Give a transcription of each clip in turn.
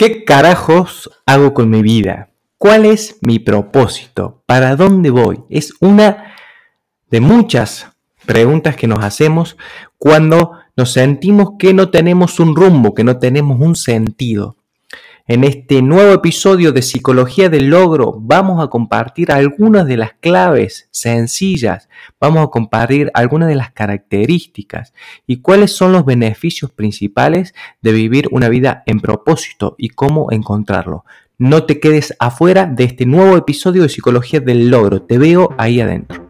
¿Qué carajos hago con mi vida? ¿Cuál es mi propósito? ¿Para dónde voy? Es una de muchas preguntas que nos hacemos cuando nos sentimos que no tenemos un rumbo, que no tenemos un sentido. En este nuevo episodio de Psicología del Logro vamos a compartir algunas de las claves sencillas, vamos a compartir algunas de las características y cuáles son los beneficios principales de vivir una vida en propósito y cómo encontrarlo. No te quedes afuera de este nuevo episodio de Psicología del Logro, te veo ahí adentro.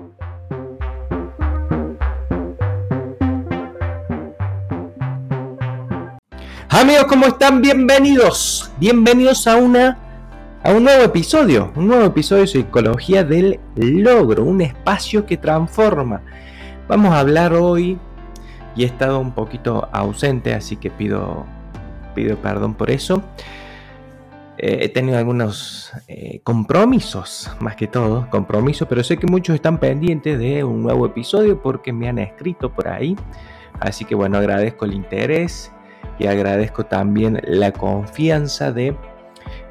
Amigos, ¿cómo están? Bienvenidos. Bienvenidos a una a un nuevo episodio, un nuevo episodio de Psicología del Logro, un espacio que transforma. Vamos a hablar hoy y he estado un poquito ausente, así que pido pido perdón por eso. Eh, he tenido algunos eh, compromisos, más que todo, compromisos, pero sé que muchos están pendientes de un nuevo episodio porque me han escrito por ahí. Así que bueno, agradezco el interés y agradezco también la confianza de,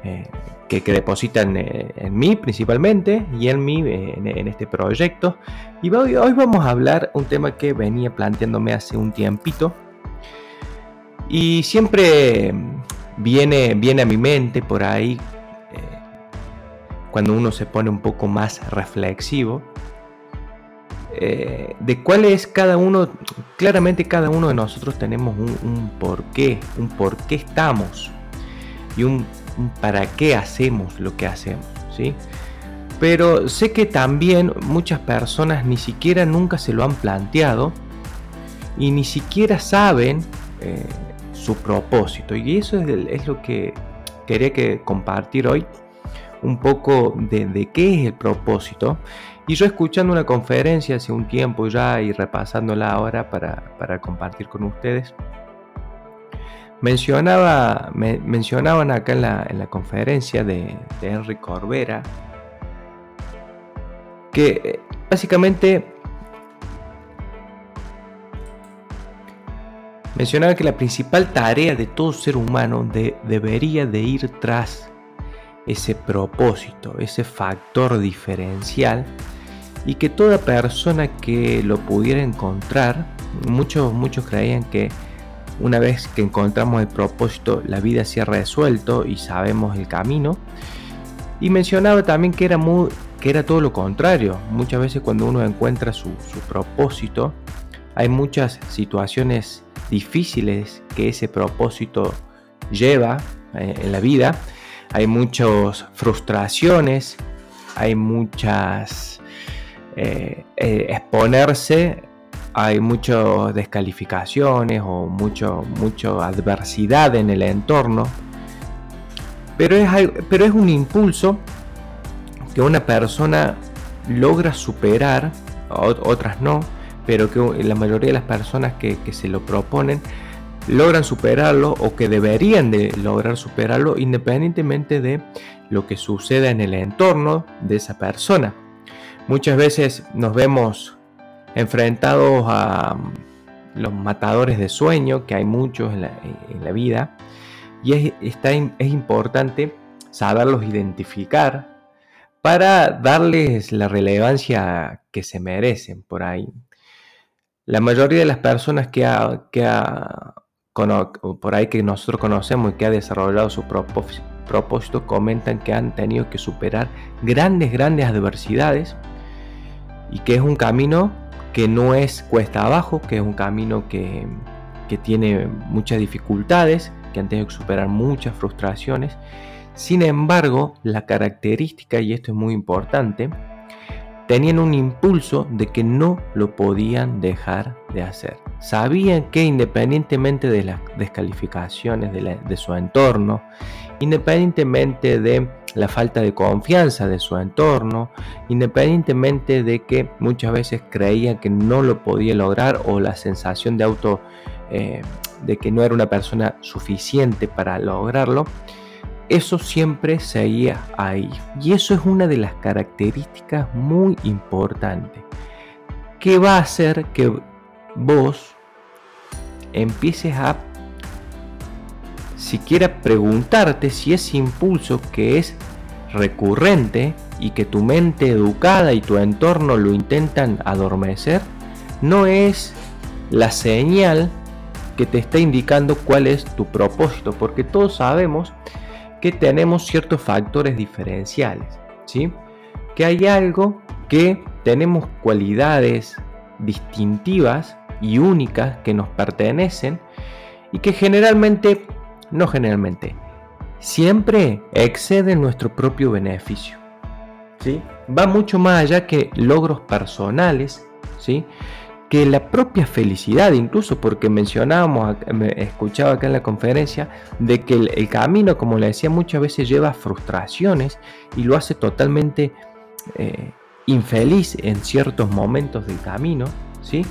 eh, que, depositan eh, en mí principalmente y en mí eh, en, este proyecto. Y hoy, vamos a hablar un tema que venía planteándome hace un tiempito y siempre viene, viene a mi mente por ahí cuando uno se pone un poco más reflexivo eh, de cuál es cada uno, claramente cada uno de nosotros tenemos un, por qué, un por qué estamos y un, para qué hacemos lo que hacemos, ¿sí? Pero sé que también muchas personas ni siquiera nunca se lo han planteado y ni siquiera saben eh, su propósito. Y eso es, lo que quería que compartir hoy, un poco de qué es el propósito y yo escuchando una conferencia hace un tiempo ya y repasándola ahora para, compartir con ustedes, mencionaba, mencionaban acá en la, conferencia de, de Henry Corbera que eh, básicamente mencionaba que la principal tarea de todo ser humano debería de ir tras ese propósito, ese factor diferencial y que toda persona que lo pudiera encontrar, muchos, muchos creían que una vez que encontramos el propósito, la vida se ha resuelto y sabemos el camino. Y mencionaba también que era, muy, que era todo lo contrario. Muchas veces cuando uno encuentra su, propósito, hay muchas situaciones difíciles que ese propósito lleva eh, en la vida. Hay muchas frustraciones, hay muchas eh, eh, exponerse hay muchas descalificaciones o mucho, mucho adversidad en el entorno, pero es, pero es un impulso que una persona logra superar, otras no, pero que la mayoría de las personas que, que se lo proponen logran superarlo o que deberían de lograr superarlo independientemente de lo que suceda en el entorno de esa persona. Muchas veces nos vemos enfrentados a mm, los matadores de sueño, que hay muchos en la, vida, y es, es importante saberlos identificar para darles la relevancia que se merecen por ahí. La mayoría de las personas que, que por ahí que nosotros conocemos y que ha desarrollado su propósito comentan que han tenido que superar grandes, grandes adversidades y que es un camino que no es cuesta abajo, que es un camino que, tiene muchas dificultades, que han tenido que superar muchas frustraciones. Sin embargo, la característica, y esto es muy importante, tenían un impulso de que no lo podían dejar de hacer. Sabían que independientemente de las descalificaciones de, su entorno, independientemente de la falta de confianza de su entorno, independientemente de que muchas veces creían que no lo podía lograr o la sensación de auto eh, de que no era una persona suficiente para lograrlo, eso siempre seguía ahí. Y eso es una de las características muy importantes que va a hacer que vos empieces a siquiera preguntarte si ese impulso que es recurrente y que tu mente educada y tu entorno lo intentan adormecer, no es la señal que te está indicando cuál es tu propósito, porque todos sabemos que tenemos ciertos factores diferenciales, ¿sí? Que hay algo que tenemos cualidades distintivas y únicas que nos pertenecen y que generalmente, no generalmente, siempre exceden nuestro propio beneficio. ¿sí? Va mucho más allá que logros personales, ¿sí? que la propia felicidad, incluso porque mencionábamos, escuchaba acá en la conferencia, de que el, camino, como le decía, muchas veces lleva frustraciones y lo hace totalmente eh, infeliz en ciertos momentos del camino, ¿sí?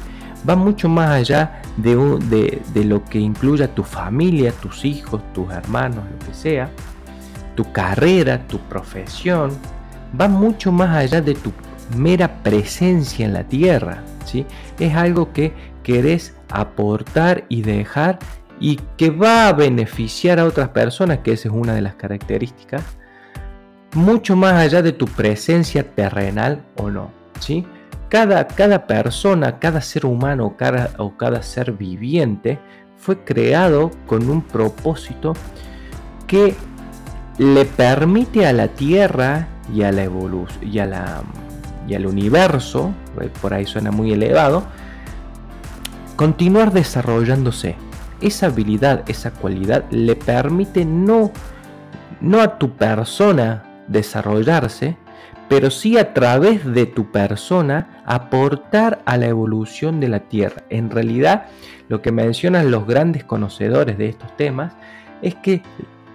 Va mucho más allá de, de, lo que incluya tu familia, tus hijos, tus hermanos, lo que sea, tu carrera, tu profesión, va mucho más allá de tu mera presencia en la tierra, ¿sí? Es algo que querés aportar y dejar y que va a beneficiar a otras personas, que esa es una de las características, mucho más allá de tu presencia terrenal o no, ¿sí? Cada, cada persona, cada ser humano cada, o cada ser viviente fue creado con un propósito que le permite a la Tierra y a la y a la y al universo, eh, por ahí suena muy elevado, continuar desarrollándose. Esa habilidad, esa cualidad le permite no, no a tu persona desarrollarse, pero sí a través de tu persona aportar a la evolución de la Tierra. En realidad, lo que mencionan los grandes conocedores de estos temas es que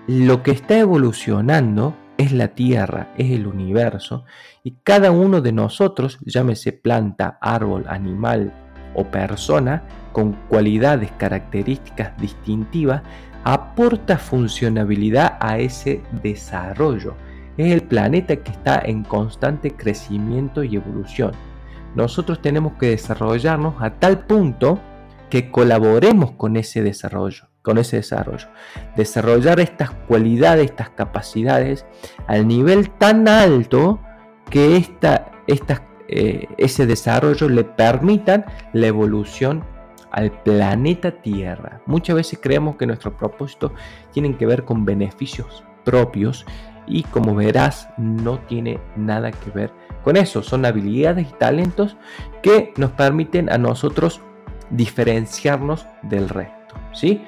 lo que está evolucionando es la Tierra, es el universo, y cada uno de nosotros, llámese planta, árbol, animal o persona, con cualidades, características distintivas, aporta funcionabilidad a ese desarrollo. Es el planeta que está en constante crecimiento y evolución. Nosotros tenemos que desarrollarnos a tal punto que colaboremos con ese desarrollo con ese desarrollo. Desarrollar estas cualidades, estas capacidades al nivel tan alto que esta, eh, ese desarrollo le permitan la evolución al planeta Tierra. Muchas veces creemos que nuestros propósitos tienen que ver con beneficios propios y como verás no tiene nada que ver con eso. Son habilidades y talentos que nos permiten a nosotros diferenciarnos del resto. ¿sí?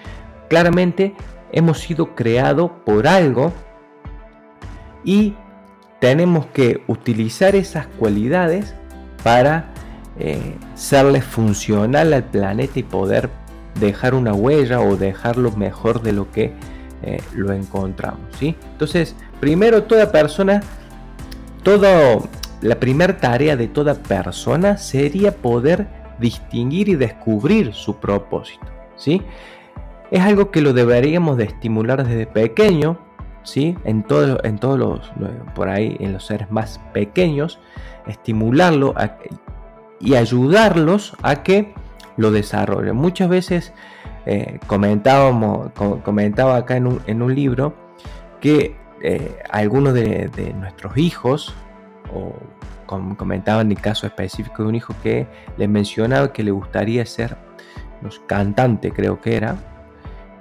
Claramente hemos sido creados por algo y tenemos que utilizar esas cualidades para eh, serle funcional al planeta y poder dejar una huella o dejarlo mejor de lo que eh, lo encontramos. ¿sí? Entonces, primero toda persona, todo, la primera tarea de toda persona sería poder distinguir y descubrir su propósito. ¿sí? es algo que lo deberíamos de estimular desde pequeño, ¿sí? En, todo, en todos los, por ahí, en los seres más pequeños, estimularlo y ayudarlos a que lo desarrollen. Muchas veces eh, comentábamos, comentaba acá en un, libro que eh, algunos de, nuestros hijos, o comentaban el caso específico de un hijo que le mencionaba que le gustaría ser cantante, creo que era,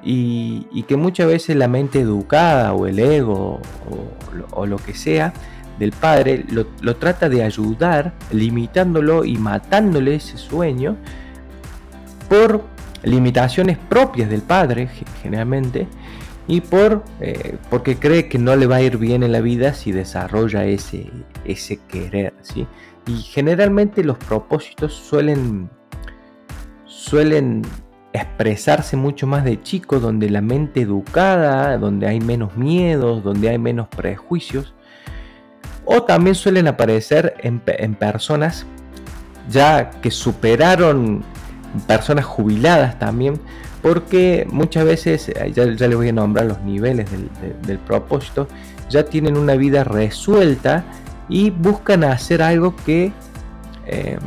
y, que muchas veces la mente educada o el ego o, lo que sea del padre lo, trata de ayudar limitándolo y matándole ese sueño por limitaciones propias del padre generalmente y por eh, porque cree que no le va a ir bien en la vida si desarrolla ese ese querer ¿sí? Y generalmente los propósitos suelen, suelen expresarse mucho más de chico, donde la mente educada, donde hay menos miedos, donde hay menos prejuicios. O también suelen aparecer en, en personas ya que superaron personas jubiladas también, porque muchas veces, eh, ya, les voy a nombrar los niveles del, propósito, ya tienen una vida resuelta y buscan hacer algo que em,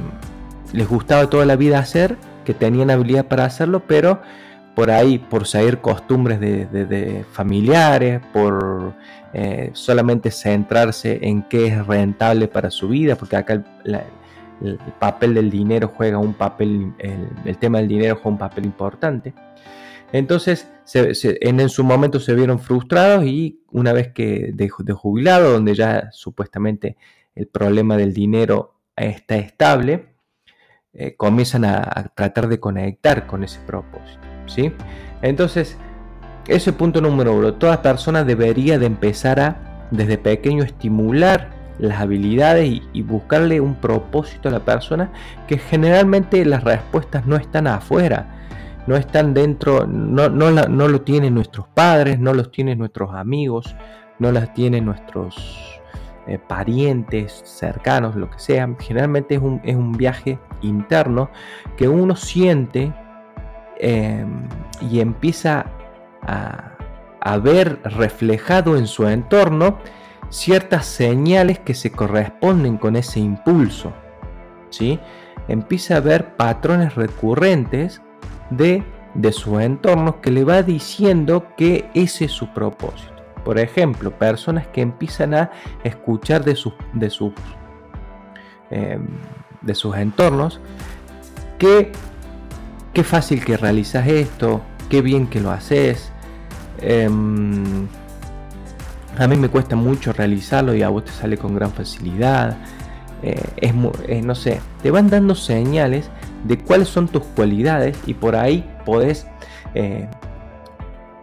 les gustaba toda la vida hacer, que tenían habilidad para hacerlo, pero por ahí, por seguir costumbres de, familiares, por eh, solamente centrarse en qué es rentable para su vida, porque acá el, papel del dinero juega un papel, el, tema del dinero juega un papel importante. Entonces, en, su momento se vieron frustrados y una vez que de, jubilado, donde ya supuestamente el problema del dinero está estable, eh, comienzan a, tratar de conectar con ese propósito. ¿sí? Entonces, ese punto número uno, toda persona debería de empezar a, desde pequeño, estimular las habilidades y, buscarle un propósito a la persona que generalmente las respuestas no están afuera, no están dentro, no, no, no lo tienen nuestros padres, no los tienen nuestros amigos, no las tienen nuestros eh, parientes cercanos, lo que sea. Generalmente es un, es un viaje interno que uno siente em, y empieza a, a ver reflejado en su entorno ciertas señales que se corresponden con ese impulso. ¿sí? Empieza a ver patrones recurrentes de, de su entorno que le va diciendo que ese es su propósito. Por ejemplo, personas que empiezan a escuchar de sus, de sus, em, de sus entornos que qué fácil que realizas esto, qué bien que lo haces. Em, a mí me cuesta mucho realizarlo y a vos te sale con gran facilidad. Eh, es, eh, no sé, te van dando señales de cuáles son tus cualidades y por ahí podés eh,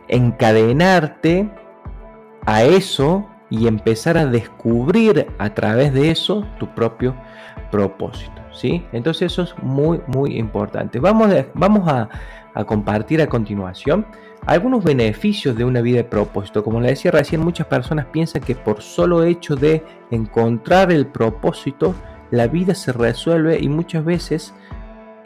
encadenarte a eso y empezar a descubrir a través de eso tu propio propósito. ¿sí? Entonces eso es muy, muy importante. Vamos, vamos a, a compartir a continuación algunos beneficios de una vida de propósito. Como le decía recién, muchas personas piensan que por solo hecho de encontrar el propósito, la vida se resuelve y muchas veces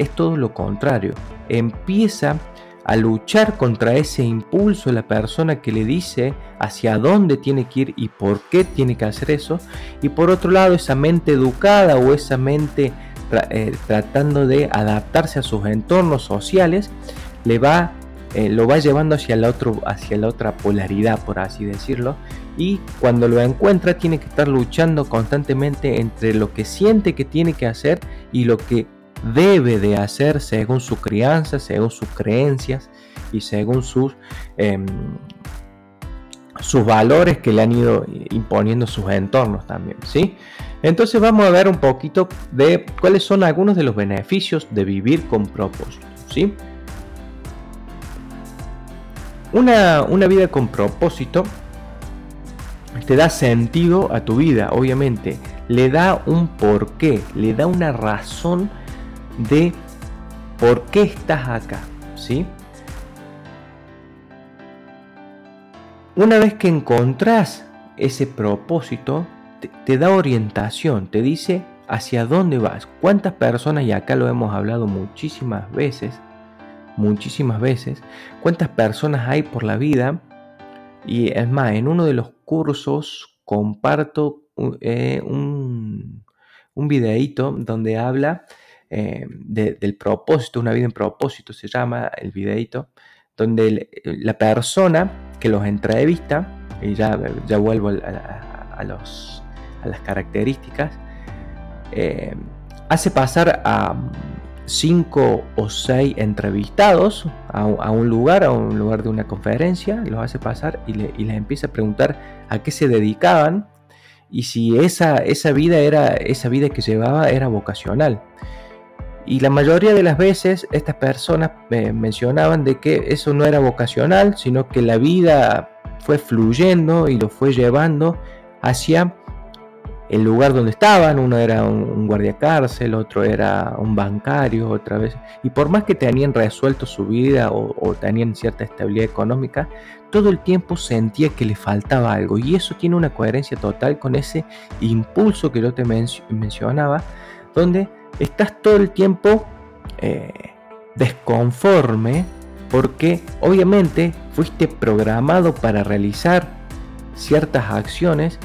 es todo lo contrario. Empieza a luchar contra ese impulso de la persona que le dice hacia dónde tiene que ir y por qué tiene que hacer eso. Y por otro lado, esa mente educada o esa mente eh, tratando de adaptarse a sus entornos sociales, le va eh, lo va llevando hacia la, otro, hacia la otra polaridad, por así decirlo. Y cuando lo encuentra tiene que estar luchando constantemente entre lo que siente que tiene que hacer y lo que debe de hacer según su crianza, según sus creencias y según sus, em, sus valores que le han ido imponiendo sus entornos también. ¿sí? Entonces vamos a ver un poquito de cuáles son algunos de los beneficios de vivir con propósito. ¿sí? Una, vida con propósito te da sentido a tu vida, obviamente. Le da un porqué, le da una razón de por qué estás acá, ¿sí? Una vez que encontrás ese propósito, te, da orientación, te dice hacia dónde vas. ¿Cuántas personas, y acá lo hemos hablado muchísimas veces, muchísimas veces, cuántas personas hay por la vida. Y es más, en uno de los cursos comparto eh, un, un videíto donde habla eh, del propósito, una vida en propósito se llama el videíto, donde la persona que los entrevista, y ya, ya vuelvo a, los, a las características, eh, hace pasar a cinco o seis entrevistados a, un lugar, a un lugar de una conferencia, los hace pasar y, les empieza a preguntar a qué se dedicaban y si esa, esa vida era esa vida que llevaba era vocacional. Y la mayoría de las veces estas personas eh, mencionaban de que eso no era vocacional, sino que la vida fue fluyendo y lo fue llevando hacia el lugar donde estaban, uno era un, guardia cárcel, otro era un bancario, otra vez, y por más que tenían resuelto su vida o, tenían cierta estabilidad económica, todo el tiempo sentía que le faltaba algo, y eso tiene una coherencia total con ese impulso que yo te mencionaba, donde estás todo el tiempo eh, desconforme, porque obviamente fuiste programado para realizar ciertas acciones,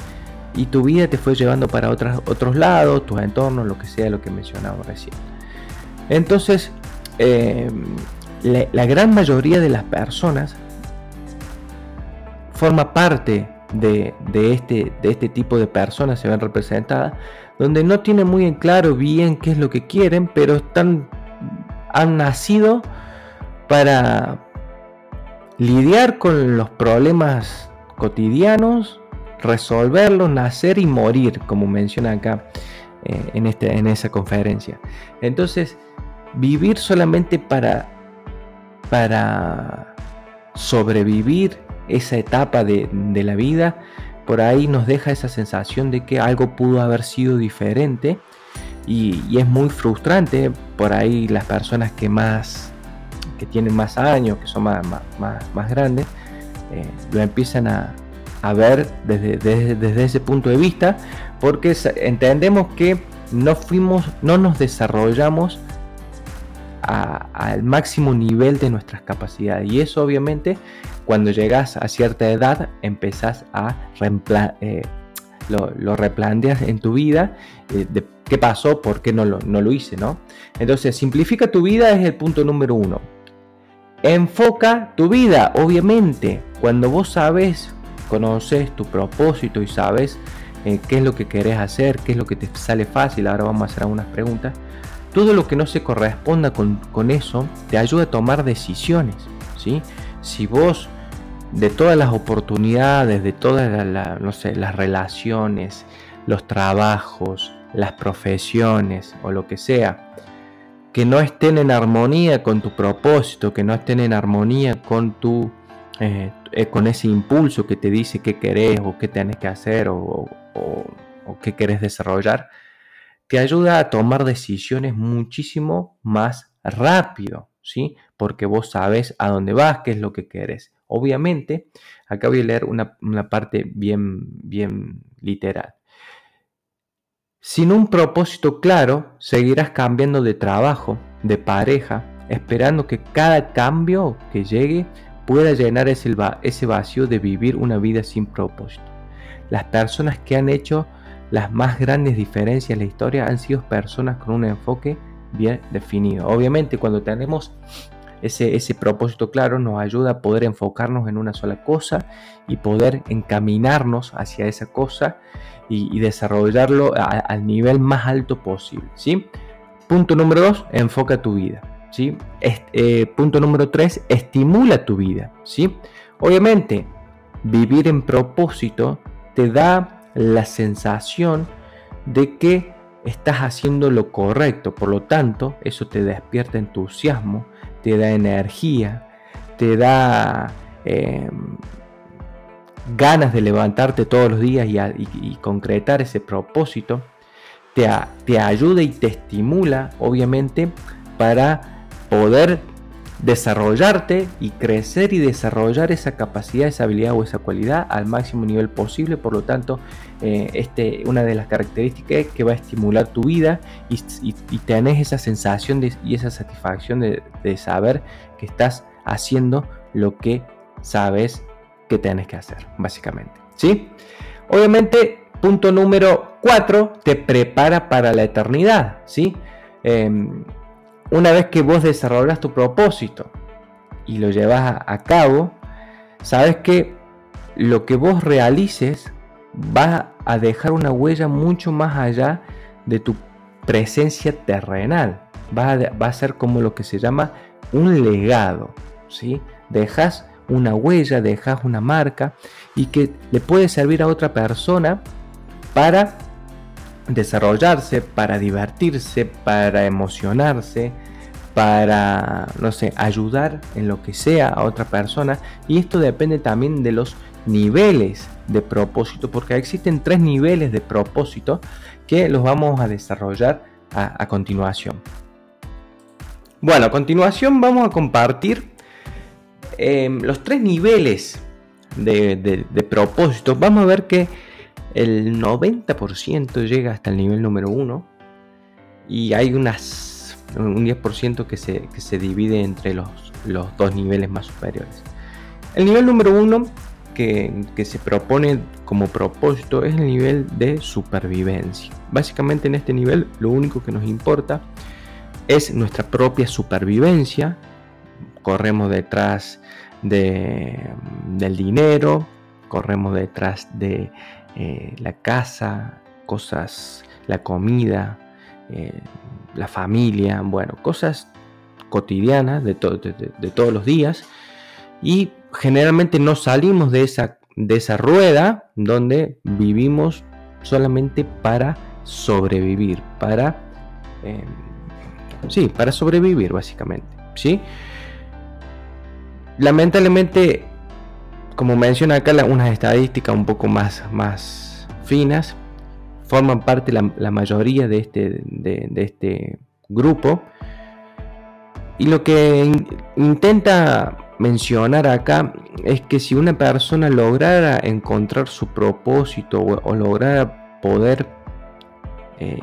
y tu vida te fue llevando para otros lados, tus entornos, lo que sea, lo que mencionaba recién. Entonces, eh, la, gran mayoría de las personas forma parte de, este, de este tipo de personas, se ven representadas, donde no tienen muy en claro bien qué es lo que quieren, pero están, han nacido para lidiar con los problemas cotidianos resolverlo, nacer y morir, como menciona acá eh, en, este, en esa conferencia. Entonces, vivir solamente para, para sobrevivir esa etapa de, la vida, por ahí nos deja esa sensación de que algo pudo haber sido diferente y, es muy frustrante por ahí las personas que más que tienen más años, que son más, más, grandes, eh, lo empiezan a, a ver desde, desde, ese punto de vista, porque entendemos que no fuimos, no nos desarrollamos al máximo nivel de nuestras capacidades. Y eso obviamente cuando llegas a cierta edad empezás a eh, lo, replanteas en tu vida eh, qué pasó, por qué no lo, no lo hice, ¿no? Entonces, simplifica tu vida es el punto número uno. Enfoca tu vida, obviamente. Cuando vos sabes conoces tu propósito y sabes eh, qué es lo que querés hacer, qué es lo que te sale fácil, ahora vamos a hacer algunas preguntas, todo lo que no se corresponda con, eso te ayuda a tomar decisiones. ¿sí? Si vos de todas las oportunidades, de todas no sé, las relaciones, los trabajos, las profesiones o lo que sea, que no estén en armonía con tu propósito, que no estén en armonía con tu eh, eh, con ese impulso que te dice qué querés o qué tenés que hacer o, qué querés desarrollar, te ayuda a tomar decisiones muchísimo más rápido, ¿sí? Porque vos sabes a dónde vas, qué es lo que querés. Obviamente, acá voy a leer una, una parte bien, bien literal. Sin un propósito claro, seguirás cambiando de trabajo, de pareja, esperando que cada cambio que llegue pueda llenar ese, ese vacío de vivir una vida sin propósito. Las personas que han hecho las más grandes diferencias en la historia han sido personas con un enfoque bien definido. Obviamente cuando tenemos ese, ese propósito claro nos ayuda a poder enfocarnos en una sola cosa y poder encaminarnos hacia esa cosa y, desarrollarlo al nivel más alto posible. ¿sí? Punto número dos, enfoca tu vida. Eh, punto número 3, estimula tu vida, ¿sí? Obviamente, vivir en propósito te da la sensación de que estás haciendo lo correcto, por lo tanto, eso te despierta entusiasmo, te da energía, te da em, ganas de levantarte todos los días y, concretar ese propósito, te, te ayuda y te estimula, obviamente, para poder desarrollarte y crecer y desarrollar esa capacidad, esa habilidad o esa cualidad al máximo nivel posible. Por lo tanto, eh, este, una de las características es que va a estimular tu vida y, y, tenés esa sensación y esa satisfacción de, saber que estás haciendo lo que sabes que tienes que hacer, básicamente. ¿sí? Obviamente, punto número 4, te prepara para la eternidad. ¿sí? Em, una vez que vos desarrollas tu propósito y lo llevas a, cabo, sabes que lo que vos realices va a dejar una huella mucho más allá de tu presencia terrenal. Va a, va a ser como lo que se llama un legado. ¿sí? Dejas una huella, dejas una marca y que le puede servir a otra persona para desarrollarse, para divertirse, para emocionarse, para, no sé, ayudar en lo que sea a otra persona. Y esto depende también de los niveles de propósito, porque existen tres niveles de propósito que los vamos a desarrollar a, continuación. Bueno, a continuación vamos a compartir em, los tres niveles de, de propósito. Vamos a ver que el 90% llega hasta el nivel número 1 y hay unas, un 10% que se, que se divide entre los, los dos niveles más superiores. El nivel número 1 que, que, se propone como propósito es el nivel de supervivencia. Básicamente en este nivel lo único que nos importa es nuestra propia supervivencia. Corremos detrás de, del dinero, corremos detrás de eh, la casa, cosas, la comida, eh, la familia, bueno, cosas cotidianas de, de, todos los días y generalmente no salimos de esa, de esa rueda donde vivimos solamente para sobrevivir, para, em, sí, para sobrevivir básicamente, ¿sí? Lamentablemente como menciona acá unas estadísticas un poco más, más finas, forman parte la, mayoría de este, de, este grupo. Y lo que intenta mencionar acá es que si una persona lograra encontrar su propósito o, lograra poder eh,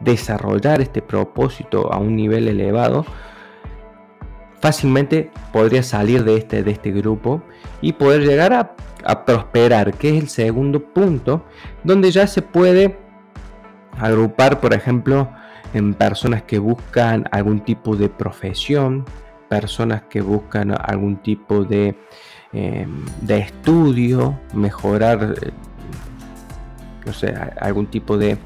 desarrollar este propósito a un nivel elevado, fácilmente podría salir de este, de este grupo y poder llegar a, prosperar, que es el segundo punto, donde ya se puede agrupar, por ejemplo, en personas que buscan algún tipo de profesión, personas que buscan algún tipo de, em, de estudio, mejorar, eh, no sé, algún tipo de,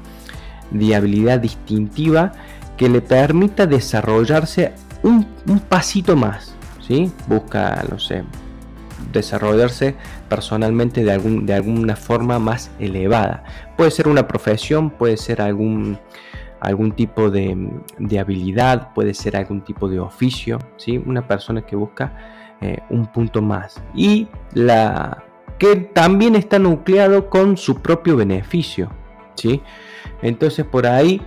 de habilidad distintiva que le permita desarrollarse un, pasito más, ¿sí? Busca, no sé, desarrollarse personalmente de, algún, de alguna forma más elevada. Puede ser una profesión, puede ser algún, algún tipo de, habilidad, puede ser algún tipo de oficio, ¿sí? Una persona que busca eh, un punto más. Y la que también está nucleado con su propio beneficio, ¿sí? Entonces por ahí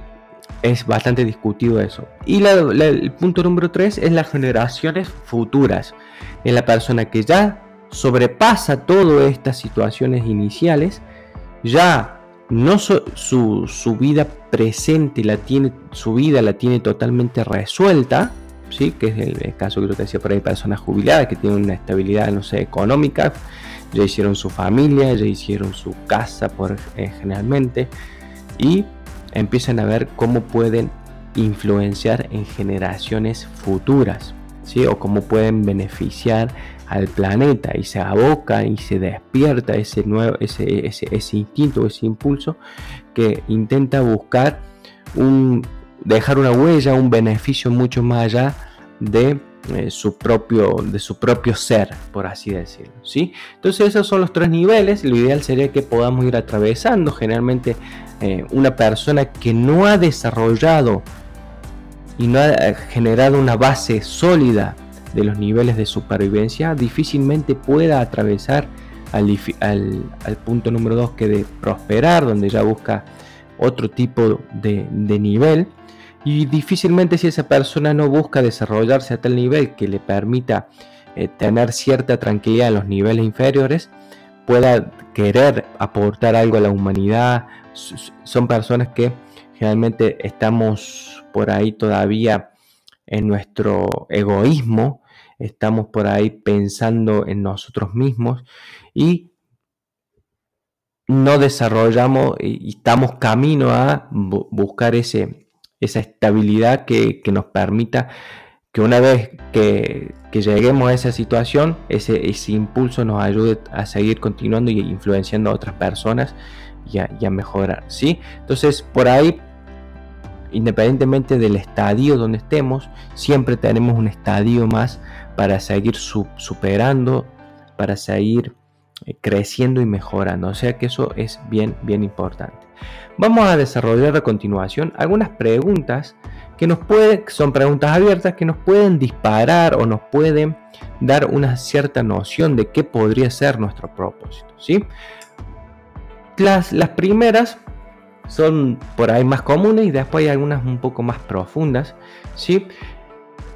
es bastante discutido eso. Y el punto número 3 es las generaciones futuras. Es la persona que ya sobrepasa todas estas situaciones iniciales, ya no su, vida presente la tiene, su vida la tiene totalmente resuelta, ¿sí? que es el, caso que yo te decía por ahí, personas jubiladas que tienen una estabilidad, no sé, económica, ya hicieron su familia, ya hicieron su casa por, eh, generalmente, y empiezan a ver cómo pueden influenciar en generaciones futuras, o cómo pueden beneficiar al planeta y se aboca y se despierta ese, nuevo, ese, ese, ese instinto, ese impulso que intenta buscar un, dejar una huella, un beneficio mucho más allá de eh, su propio, de su propio ser, por así decirlo. ¿sí? Entonces esos son los tres niveles. Lo ideal sería que podamos ir atravesando. Generalmente eh, una persona que no ha desarrollado y no ha eh, generado una base sólida de los niveles de supervivencia, difícilmente pueda atravesar al, punto número 2 que de prosperar, donde ya busca otro tipo de, de nivel y difícilmente si esa persona no busca desarrollarse a tal nivel que le permita eh, tener cierta tranquilidad en los niveles inferiores, pueda querer aportar algo a la humanidad. Son personas que generalmente estamos por ahí todavía en nuestro egoísmo, estamos por ahí pensando en nosotros mismos y no desarrollamos y estamos camino a buscar ese, esa estabilidad que, nos permita que una vez que, lleguemos a esa situación, ese, ese, impulso nos ayude a seguir continuando y influenciando a otras personas y a, mejorar. ¿sí? Entonces, por ahí, independientemente del estadio donde estemos, siempre tenemos un estadio más para seguir superando, para seguir eh, creciendo y mejorando. O sea que eso es bien, bien importante. Vamos a desarrollar a continuación algunas preguntas que nos pueden, son preguntas abiertas que nos pueden disparar o nos pueden dar una cierta noción de qué podría ser nuestro propósito. ¿sí? Las, las primeras son por ahí más comunes y después hay algunas un poco más profundas. ¿sí?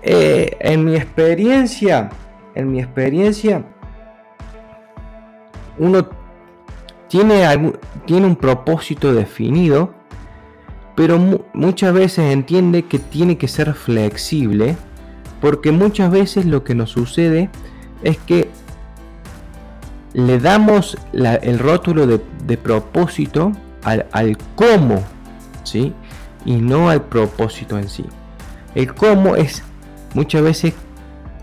Eh, en mi experiencia, en mi experiencia, uno tiene, tiene un propósito definido, pero muchas veces entiende que tiene que ser flexible, porque muchas veces lo que nos sucede es que le damos el rótulo de, propósito al, al, cómo, ¿sí? Y no al propósito en sí. El cómo es muchas veces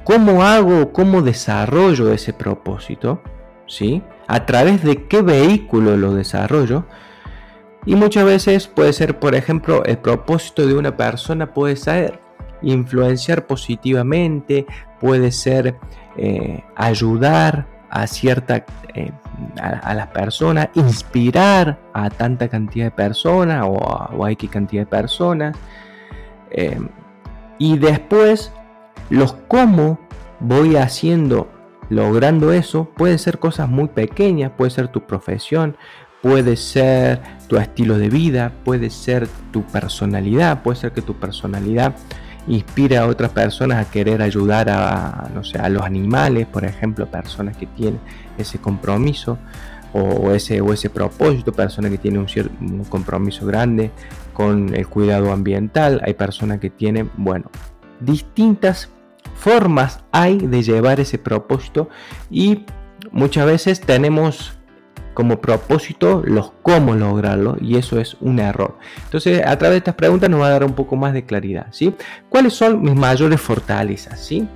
cómo hago, cómo desarrollo ese propósito, ¿sí? A través de qué vehículo lo desarrollo. Y muchas veces puede ser, por ejemplo, el propósito de una persona puede ser influenciar positivamente, puede ser eh, ayudar a cierta eh, a, las personas, inspirar a tanta cantidad de personas o a, X cantidad de personas. Eh, y después los cómo voy haciendo, logrando eso, pueden ser cosas muy pequeñas, puede ser tu profesión, puede ser tu estilo de vida, puede ser tu personalidad, puede ser que tu personalidad inspire a otras personas a querer ayudar a, no sé, a los animales, por ejemplo, personas que tienen ese compromiso o ese, o ese propósito, personas que tienen un, un compromiso grande con el cuidado ambiental, hay personas que tienen, bueno, distintas formas hay de llevar ese propósito y muchas veces tenemos como propósito los cómo lograrlo y eso es un error. Entonces, a través de estas preguntas nos va a dar un poco más de claridad, ¿sí? ¿Cuáles son mis mayores fortalezas, sí?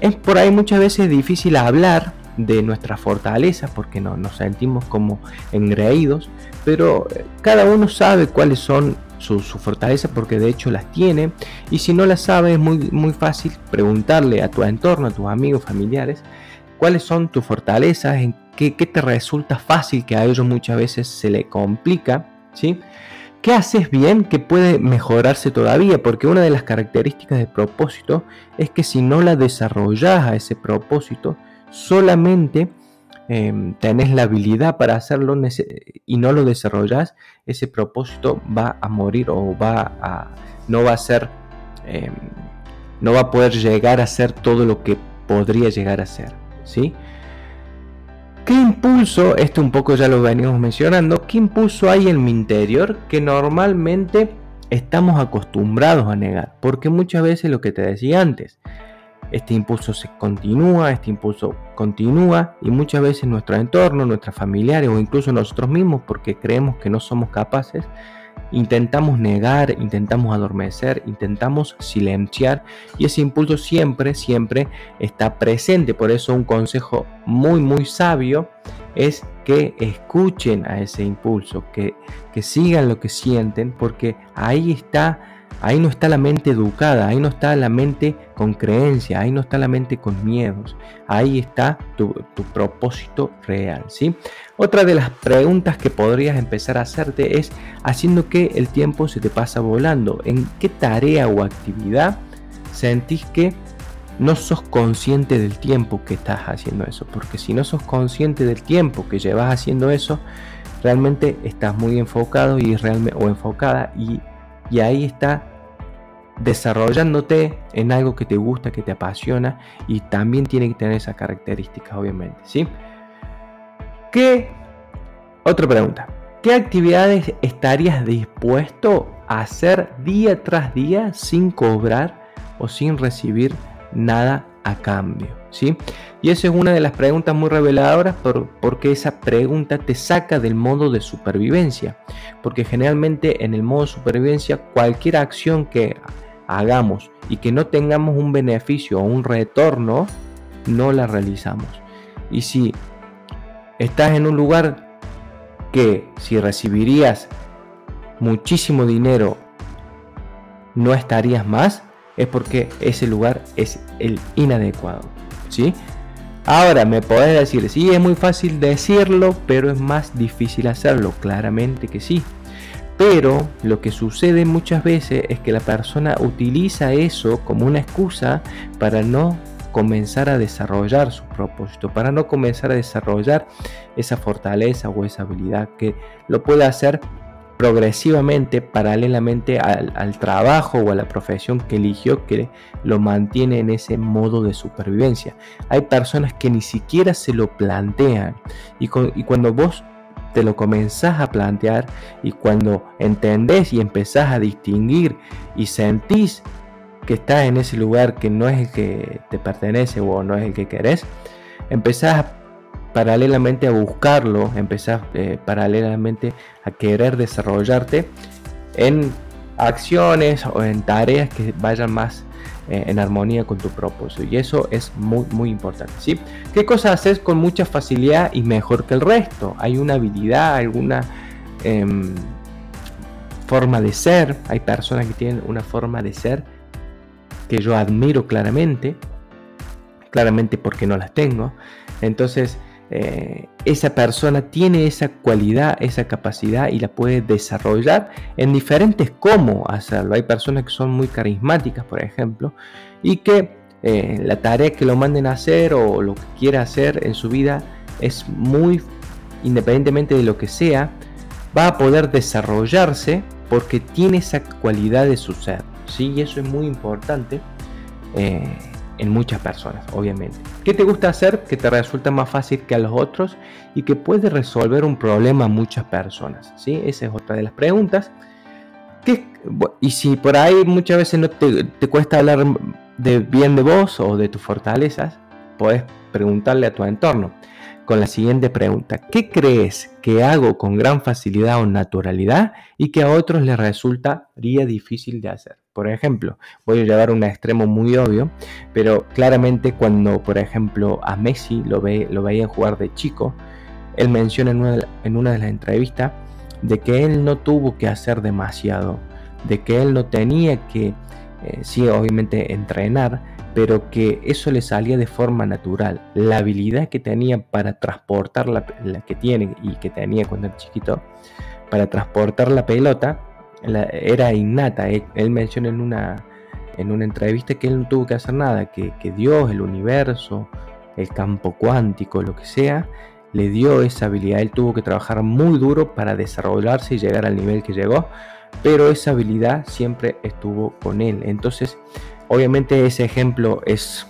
Es por ahí muchas veces difícil hablar de nuestras fortalezas porque no nos sentimos como engreídos, pero cada uno sabe cuáles son sus su fortalezas porque de hecho las tiene y si no las sabe es muy, muy fácil preguntarle a tu entorno, a tus amigos, familiares, cuáles son tus fortalezas, en qué, te resulta fácil que a ellos muchas veces se le complica, ¿sí? ¿Qué haces bien que puede mejorarse todavía? Porque una de las características del propósito es que si no la desarrollas a ese propósito, solamente Em, tenés la habilidad para hacerlo y no lo desarrollas, ese propósito va a morir o va a, no va a ser, em, no va a poder llegar a ser todo lo que podría llegar a ser. ¿sí? ¿Qué impulso, este un poco ya lo venimos mencionando, qué impulso hay en mi interior que normalmente estamos acostumbrados a negar? Porque muchas veces lo que te decía antes, este impulso se continúa, este impulso continúa y muchas veces nuestro entorno, nuestros familiares o incluso nosotros mismos, porque creemos que no somos capaces, intentamos negar, intentamos adormecer, intentamos silenciar y ese impulso siempre, siempre está presente. Por eso un consejo muy, muy sabio es que escuchen a ese impulso, que, que sigan lo que sienten, porque ahí está Ahí no está la mente educada, ahí no está la mente con creencia, ahí no está la mente con miedos, ahí está tu, propósito real. ¿sí? Otra de las preguntas que podrías empezar a hacerte es haciendo que el tiempo se te pasa volando. ¿En qué tarea o actividad sentís que no sos consciente del tiempo que estás haciendo eso? Porque si no sos consciente del tiempo que llevas haciendo eso, realmente estás muy enfocado y realmente, o enfocada y y ahí está desarrollándote en algo que te gusta, que te apasiona y también tiene que tener esas características, obviamente, ¿sí? ¿Qué? Otra pregunta. ¿Qué actividades estarías dispuesto a hacer día tras día sin cobrar o sin recibir nada a cambio? ¿sí? Y esa es una de las preguntas muy reveladoras porque esa pregunta te saca del modo de supervivencia. Porque generalmente en el modo supervivencia cualquier acción que hagamos y que no tengamos un beneficio o un retorno, no la realizamos. Y si estás en un lugar que si recibirías muchísimo dinero no estarías más, es porque ese lugar es el inadecuado. ¿sí? Ahora me podés decir, sí, es muy fácil decirlo, pero es más difícil hacerlo, claramente que sí. Pero lo que sucede muchas veces es que la persona utiliza eso como una excusa para no comenzar a desarrollar su propósito, para no comenzar a desarrollar esa fortaleza o esa habilidad que lo puede hacer progresivamente, paralelamente al, trabajo o a la profesión que eligió, que lo mantiene en ese modo de supervivencia. Hay personas que ni siquiera se lo plantean y, y cuando vos te lo comenzás a plantear y cuando entendés y empezás a distinguir y sentís que estás en ese lugar que no es el que te pertenece o no es el que querés, empezás paralelamente a buscarlo, empezás eh, paralelamente a querer desarrollarte en acciones o en tareas que vayan más eh, en armonía con tu propósito. Y eso es muy, muy importante. ¿sí? ¿Qué cosas haces con mucha facilidad y mejor que el resto? ¿Hay una habilidad, alguna em, forma de ser? Hay personas que tienen una forma de ser que yo admiro claramente, claramente porque no las tengo. Entonces, eh, esa persona tiene esa cualidad, esa capacidad y la puede desarrollar en diferentes cómo hacerlo. Hay personas que son muy carismáticas, por ejemplo, y que eh, la tarea que lo manden a hacer o lo que quiera hacer en su vida es muy, independientemente de lo que sea, va a poder desarrollarse porque tiene esa cualidad de su ser. ¿sí? Y eso es muy importante. Eh, en muchas personas, obviamente. ¿Qué te gusta hacer que te resulta más fácil que a los otros y que puede resolver un problema a muchas personas? ¿Sí? Esa es otra de las preguntas. y si por ahí muchas veces no te, te cuesta hablar de bien de vos o de tus fortalezas, puedes preguntarle a tu entorno con la siguiente pregunta. ¿Qué crees que hago con gran facilidad o naturalidad y que a otros les resultaría difícil de hacer? Por ejemplo, voy a llevar un extremo muy obvio, pero claramente cuando, por ejemplo, a Messi lo, ve, lo veían jugar de chico, él menciona en una, de, de las entrevistas de que él no tuvo que hacer demasiado, de que él no tenía que, eh, sí, obviamente entrenar, pero que eso le salía de forma natural. La habilidad que tenía para transportar la, la que tiene y que tenía cuando era chiquito, para transportar la pelota, era innata. Él, menciona en una, en una entrevista que él no tuvo que hacer nada, que, Dios, el universo, el campo cuántico, lo que sea, le dio esa habilidad. Él tuvo que trabajar muy duro para desarrollarse y llegar al nivel que llegó, pero esa habilidad siempre estuvo con él. Entonces, obviamente ese ejemplo es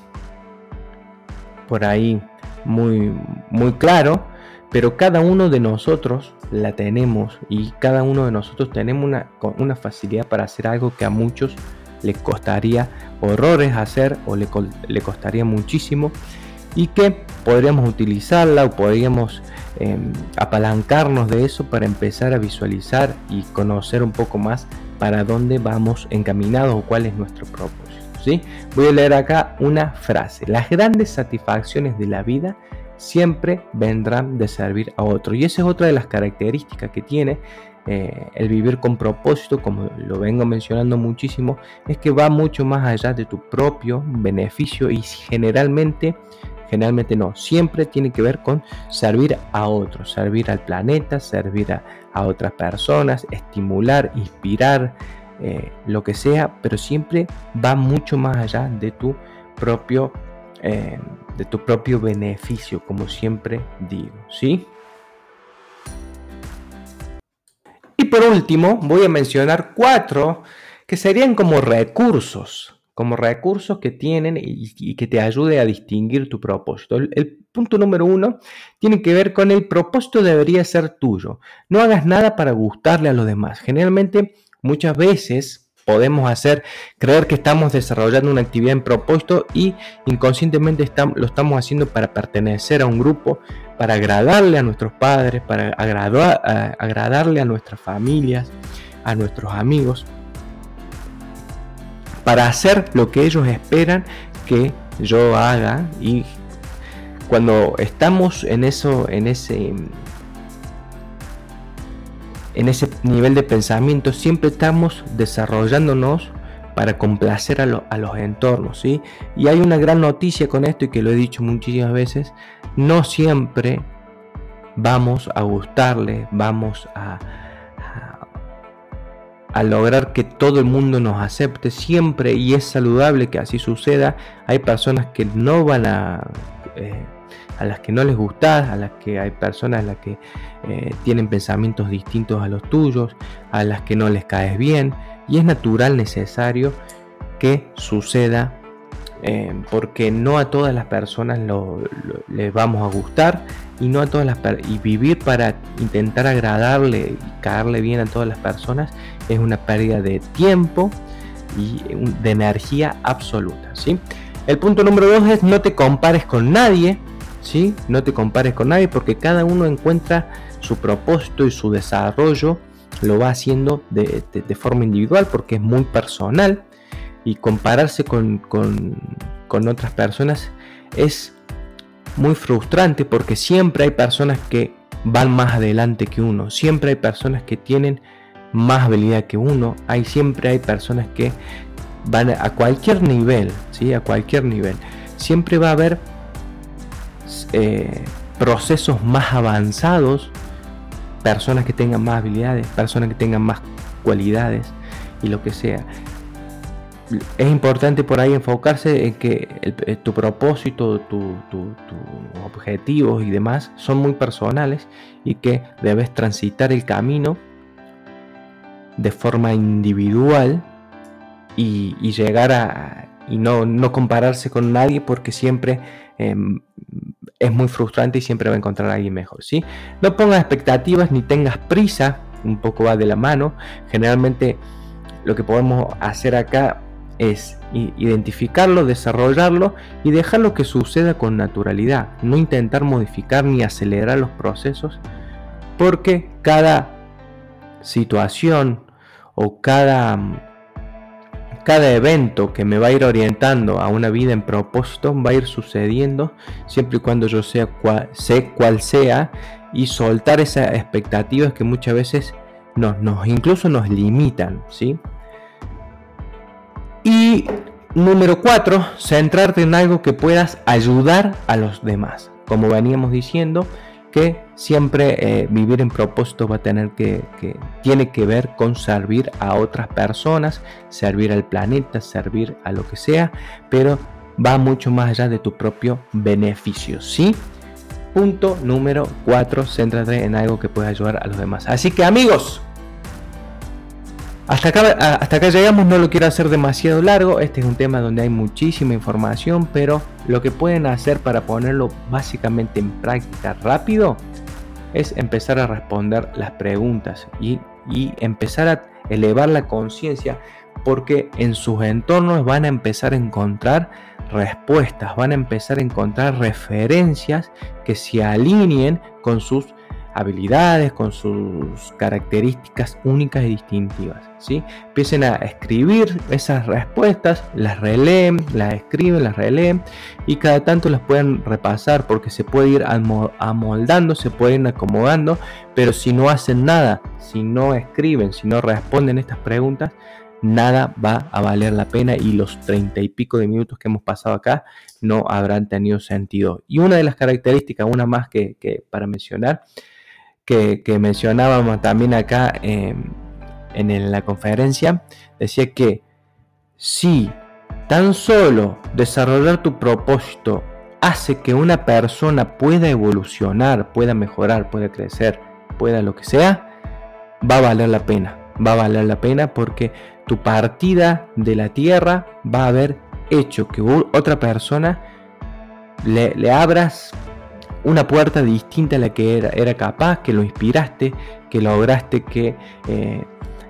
por ahí muy, muy claro, pero cada uno de nosotros la tenemos y cada uno de nosotros tenemos una, una facilidad para hacer algo que a muchos les costaría horrores hacer o le, le costaría muchísimo y que podríamos utilizarla o podríamos em, apalancarnos de eso para empezar a visualizar y conocer un poco más para dónde vamos encaminados o cuál es nuestro propósito. ¿sí? Voy a leer acá una frase. Las grandes satisfacciones de la vida siempre vendrán de servir a otro. Y esa es otra de las características que tiene eh, el vivir con propósito, como lo vengo mencionando muchísimo, es que va mucho más allá de tu propio beneficio y generalmente, generalmente no, siempre tiene que ver con servir a otros, servir al planeta, servir a, otras personas, estimular, inspirar, eh, lo que sea, pero siempre va mucho más allá de tu propio eh, de tu propio beneficio, como siempre digo, ¿sí? Y por último, voy a mencionar cuatro que serían como recursos, como recursos que tienen y, que te ayude a distinguir tu propósito. El, el, punto número uno tiene que ver con el propósito debería ser tuyo. No hagas nada para gustarle a los demás. Generalmente, muchas veces podemos hacer creer que estamos desarrollando una actividad en propósito y inconscientemente lo estamos haciendo para pertenecer a un grupo, para agradarle a nuestros padres, para agradarle a nuestras familias, a nuestros amigos, para hacer lo que ellos esperan que yo haga. Y cuando estamos en eso, en ese en ese nivel de pensamiento siempre estamos desarrollándonos para complacer a, los entornos, ¿sí? Y hay una gran noticia con esto y que lo he dicho muchísimas veces, no siempre vamos a gustarle, vamos a, a lograr que todo el mundo nos acepte siempre y es saludable que así suceda. Hay personas que no van a... Eh, a las que no les gusta, a las que hay personas a las que eh, tienen pensamientos distintos a los tuyos, a las que no les caes bien, y es natural, necesario que suceda eh, porque no a todas las personas les vamos a gustar y no a todas las y vivir para intentar agradarle y caerle bien a todas las personas es una pérdida de tiempo y de energía absoluta ¿sí? el punto número dos es no te compares con nadie no te compares con nadie porque cada uno encuentra su propósito y su desarrollo lo va haciendo de forma individual porque es muy personal y compararse con, otras personas es muy frustrante porque siempre hay personas que van más adelante que uno, siempre hay personas que tienen más habilidad que uno, hay siempre hay personas que van a cualquier nivel, ¿sí? a cualquier nivel. Siempre va a haber eh, procesos más avanzados, personas que tengan más habilidades, personas que tengan más cualidades y lo que sea. Es importante por ahí enfocarse en que eh, tu propósito, tus objetivos y demás son muy personales y que debes transitar el camino de forma individual y, llegar a y no, no, compararse con nadie porque siempre em, es muy frustrante y siempre va a encontrar a alguien mejor. ¿sí? No pongas expectativas ni tengas prisa, un poco va de la mano. Generalmente lo que podemos hacer acá es identificarlo, desarrollarlo y dejarlo que suceda con naturalidad, no intentar modificar ni acelerar los procesos, porque cada situación o cada, cada evento que me va a ir orientando a una vida en propósito va a ir sucediendo siempre y cuando yo sea sé cuál sea y soltar esas expectativas que muchas veces nos, nos incluso nos limitan, ¿sí? Y número 4, centrarte en algo que puedas ayudar a los demás. Como veníamos diciendo, que siempre eh, vivir en propósito va a tener que, tiene que ver con servir a otras personas, servir al planeta, servir a lo que sea, pero va mucho más allá de tu propio beneficio, ¿sí? Punto número 4, céntrate en algo que pueda ayudar a los demás. Así que amigos, hasta acá, llegamos, no lo quiero hacer demasiado largo, este es un tema donde hay muchísima información, pero lo que pueden hacer para ponerlo básicamente en práctica rápido es empezar a responder las preguntas y, y empezar a elevar la conciencia porque en sus entornos van a empezar a encontrar respuestas, van a empezar a encontrar referencias que se alineen con sus habilidades, con sus características únicas y distintivas. ¿sí? Empiecen a escribir esas respuestas, las releen, las escriben, las releen y cada tanto las pueden repasar porque se puede ir amoldando, se pueden acomodando, pero si no hacen nada, si no escriben, si no responden estas preguntas, nada va a valer la pena y los treinta y pico de minutos que hemos pasado acá no habrán tenido sentido. Y una de las características, una más que para mencionar, que, mencionábamos también acá en la conferencia, decía que si tan solo desarrollar tu propósito hace que una persona pueda evolucionar, pueda mejorar, pueda crecer, pueda lo que sea, va a valer la pena. Va a valer la pena porque tu partida de la tierra va a haber hecho que otra persona le, le abras una puerta distinta a la que era, era capaz, que lo inspiraste, que lograste que, eh,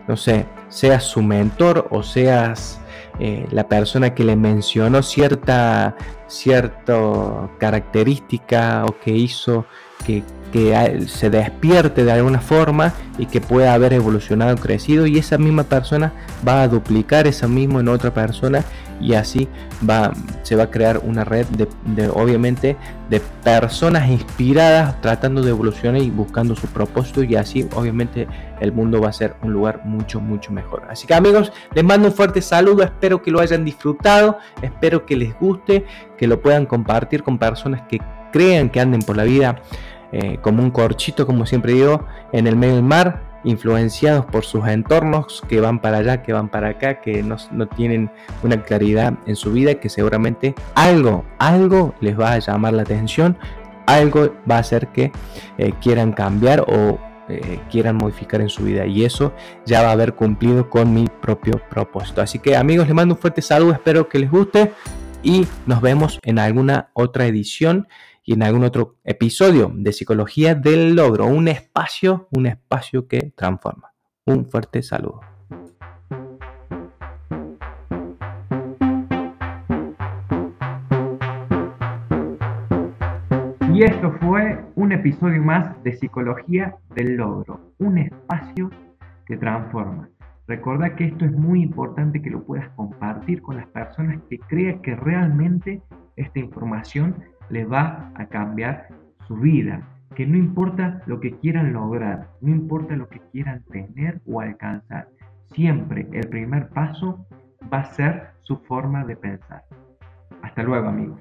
no sé, seas su mentor o seas eh, la persona que le mencionó cierta, cierta característica o que hizo que, que se despierte de alguna forma y que pueda haber evolucionado, crecido y esa misma persona va a duplicar eso mismo en otra persona y así va, se va a crear una red de, obviamente de personas inspiradas tratando de evolucionar y buscando su propósito y así obviamente el mundo va a ser un lugar mucho mucho mejor. Así que amigos les mando un fuerte saludo espero que lo hayan disfrutado espero que les guste que lo puedan compartir con personas que crean que anden por la vida eh, como un corchito como siempre digo en el medio del mar influenciados por sus entornos que van para allá, que van para acá, que no, tienen una claridad en su vida, que seguramente algo, algo les va a llamar la atención, algo va a hacer que eh, quieran cambiar o eh, quieran modificar en su vida y eso ya va a haber cumplido con mi propio propósito. Así que amigos, les mando un fuerte saludo, espero que les guste y nos vemos en alguna otra edición y en algún otro episodio de Psicología del Logro, un espacio, un espacio que transforma. Un fuerte saludo. Y esto fue un episodio más de Psicología del Logro, un espacio que transforma. Recuerda que esto es muy importante que lo puedas compartir con las personas que crean que realmente esta información le va a cambiar su vida. Que no importa lo que quieran lograr, no importa lo que quieran tener o alcanzar, siempre el primer paso va a ser su forma de pensar. Hasta luego amigos.